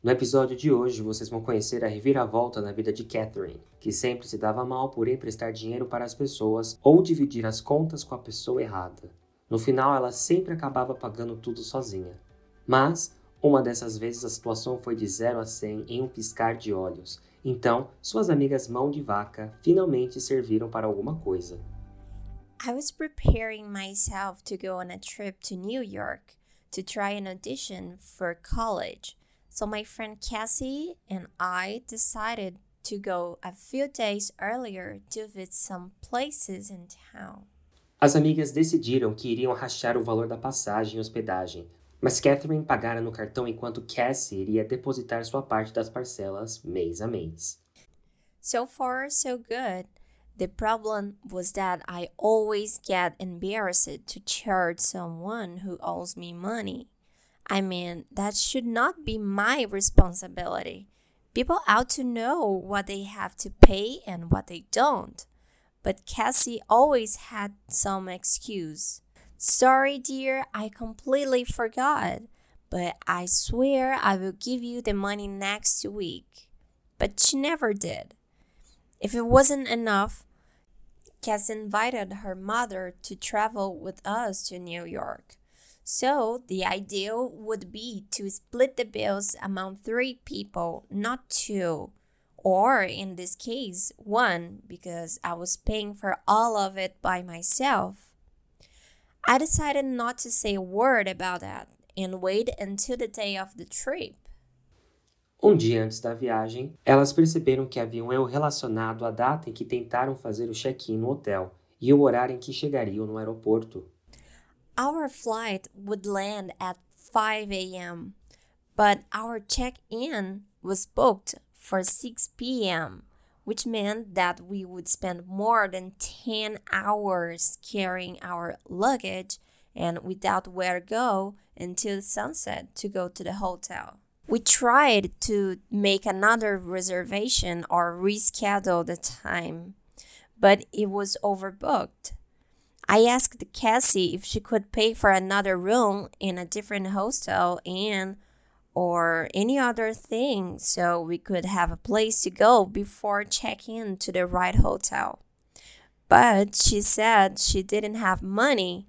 No episódio de hoje, vocês vão conhecer a reviravolta na vida de Catherine, que sempre se dava mal por emprestar dinheiro para as pessoas ou dividir as contas com a pessoa errada. No final, ela sempre acabava pagando tudo sozinha. Mas, uma dessas vezes, a situação foi de 0 a 100 em um piscar de olhos. Então, suas amigas mão de vaca finalmente serviram para alguma coisa. I was preparing myself to go on a trip to New York to try an audition for college. So my friend Cassie and I decided to go a few days earlier to visit some places in town. As amigas decidiram que iriam rachar o valor da passagem e hospedagem, mas Catherine pagara no cartão enquanto Cassie iria depositar sua parte das parcelas mês a mês. So far, so good. The problem was that I always get embarrassed to charge someone who owes me money. I mean, that should not be my responsibility. People ought to know what they have to pay and what they don't. But Cassie always had some excuse. Sorry, dear, I completely forgot. But I swear I will give you the money next week. But she never did. If it wasn't enough, Cass invited her mother to travel with us to New York. So the ideal would be to split the bills among three people, not two. Or in this case, one, because I was paying for all of it by myself. I decided not to say a word about that and wait until the day of the trip. Um dia antes da viagem, elas perceberam que havia um erro relacionado à data em que tentaram fazer o check-in no hotel e o horário em que chegariam no aeroporto. Our flight would land at 5 a.m., but our check in was booked for 6 p.m., which meant that we would spend more than 10 hours carrying our luggage and without where to go until sunset to go to the hotel. We tried to make another reservation or reschedule the time, but it was overbooked. I asked Cassie if she could pay for another room in a different hostel and or any other thing so we could have a place to go before checking in to the right hotel. But she said she didn't have money.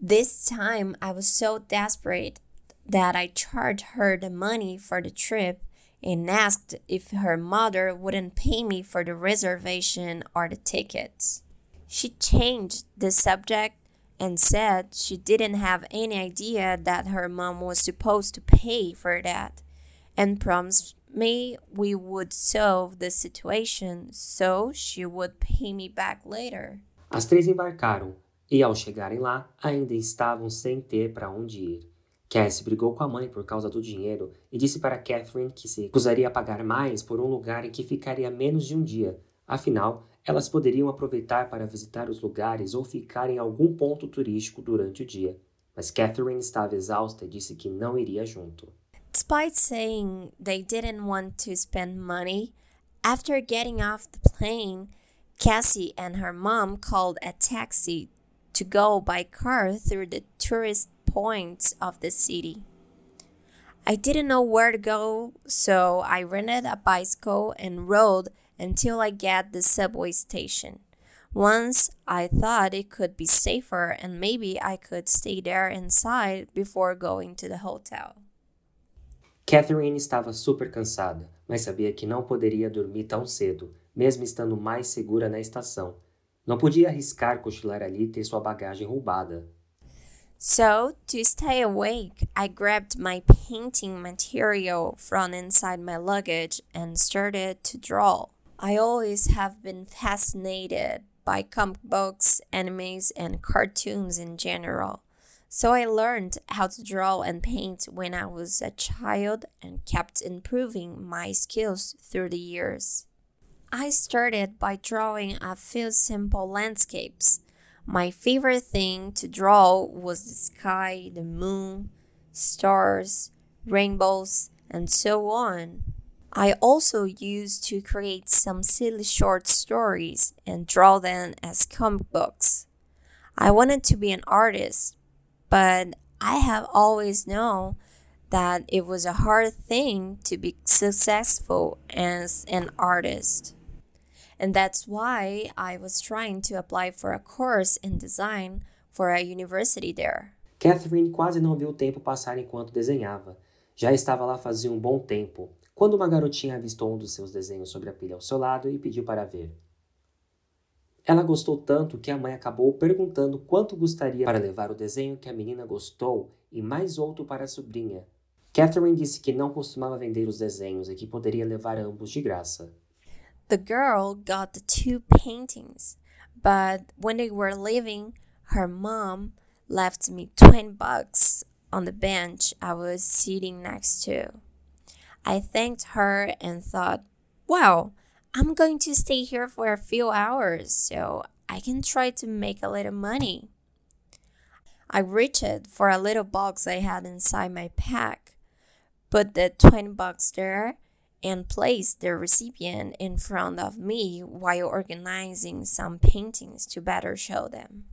This time I was so desperate that I charged her the money for the trip and asked if her mother wouldn't pay me for the reservation or the tickets. She changed the subject and said she didn't have any idea that her mom was supposed to pay for that and promised me we would solve the situation so she would pay me back later. As três embarcaram e, ao chegarem lá, ainda estavam sem ter para onde ir. Cassie brigou com a mãe por causa do dinheiro e disse para Catherine que se recusaria a pagar mais por um lugar em que ficaria menos de um dia. Afinal, elas poderiam aproveitar para visitar os lugares ou ficar em algum ponto turístico durante o dia. Mas Catherine estava exausta e disse que não iria junto. Despite saying they didn't want to spend money, after getting off the plane, Cassie and her mom called a taxi to go by car through the tourist points of the city. I didn't know where to go, so I rented a bicycle and rode until I get the subway station. Once I thought it could be safer and maybe I could stay there inside before going to the hotel. Catherine estava super cansada, mas sabia que não poderia dormir tão cedo, mesmo estando mais segura na estação. Não podia arriscar cochilar ali e ter sua bagagem roubada. So, to stay awake, I grabbed my painting material from inside my luggage and started to draw. I always have been fascinated by comic books, animes, and cartoons in general. So I learned how to draw and paint when I was a child and kept improving my skills through the years. I started by drawing a few simple landscapes. My favorite thing to draw was the sky, the moon, stars, rainbows, and so on. I also used to create some silly short stories and draw them as comic books. I wanted to be an artist, but I have always known that it was a hard thing to be successful as an artist. And that's why I was trying to apply for a course in design for a university there. Catherine quase não viu o tempo passar enquanto desenhava. Já estava lá fazia um bom tempo, quando uma garotinha avistou um dos seus desenhos sobre a pilha ao seu lado e pediu para ver. Ela gostou tanto que a mãe acabou perguntando quanto gostaria para levar o desenho que a menina gostou e mais outro para a sobrinha. Catherine disse que não costumava vender os desenhos e que poderia levar ambos de graça. The girl got the two paintings, but when they were leaving, her mom left me 20 bucks on the bench I was sitting next to. I thanked her and thought, wow, I'm going to stay here for a few hours so I can try to make a little money. I reached for a little box I had inside my pack, put the 20 bucks there, and placed the recipient in front of me while organizing some paintings to better show them.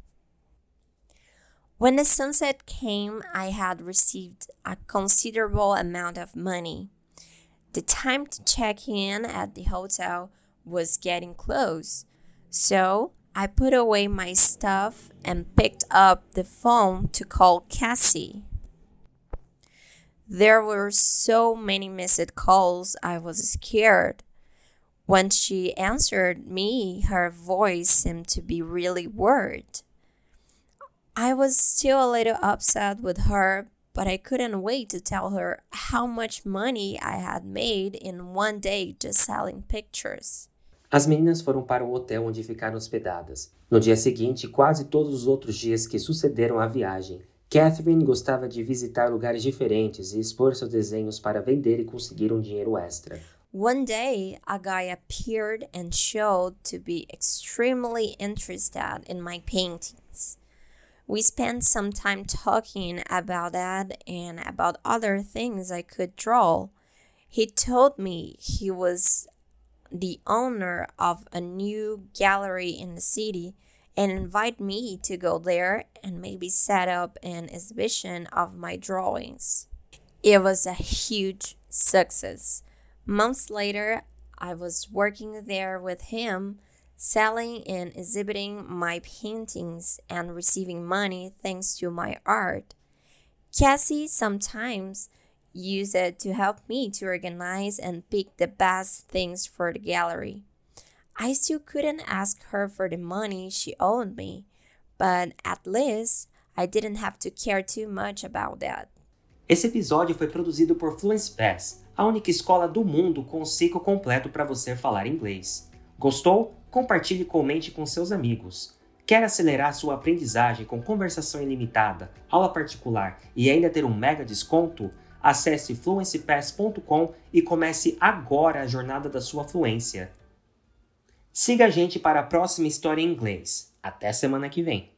When the sunset came, I had received a considerable amount of money. The time to check in at the hotel was getting close, so I put away my stuff and picked up the phone to call Cassie. There were so many missed calls, I was scared. When she answered me, her voice seemed to be really worried. I was still a little upset with her, but I couldn't wait to tell her how much money I had made in one day just selling pictures. As meninas foram para o hotel onde ficaram hospedadas. No dia seguinte, quase todos os outros dias que sucederam à viagem, Catherine gostava de visitar lugares diferentes e expor seus desenhos para vender e conseguir um dinheiro extra. One day, a guy appeared and showed to be extremely interested in my paintings. We spent some time talking about that and about other things I could draw. He told me he was the owner of a new gallery in the city and invited me to go there and maybe set up an exhibition of my drawings. It was a huge success. Months later, I was working there with him selling and exhibiting my paintings and receiving money thanks to my art. Cassie sometimes used it to help me to organize and pick the best things for the gallery. I still couldn't ask her for the money she owed me, but at least I didn't have to care too much about that. Esse episódio foi produzido por Fluency Pass, a única escola do mundo com o ciclo completo para você falar inglês. Gostou? Compartilhe e comente com seus amigos. Quer acelerar sua aprendizagem com conversação ilimitada, aula particular e ainda ter um mega desconto? Acesse fluencypass.com e comece agora a jornada da sua fluência. Siga a gente para a próxima história em inglês. Até semana que vem!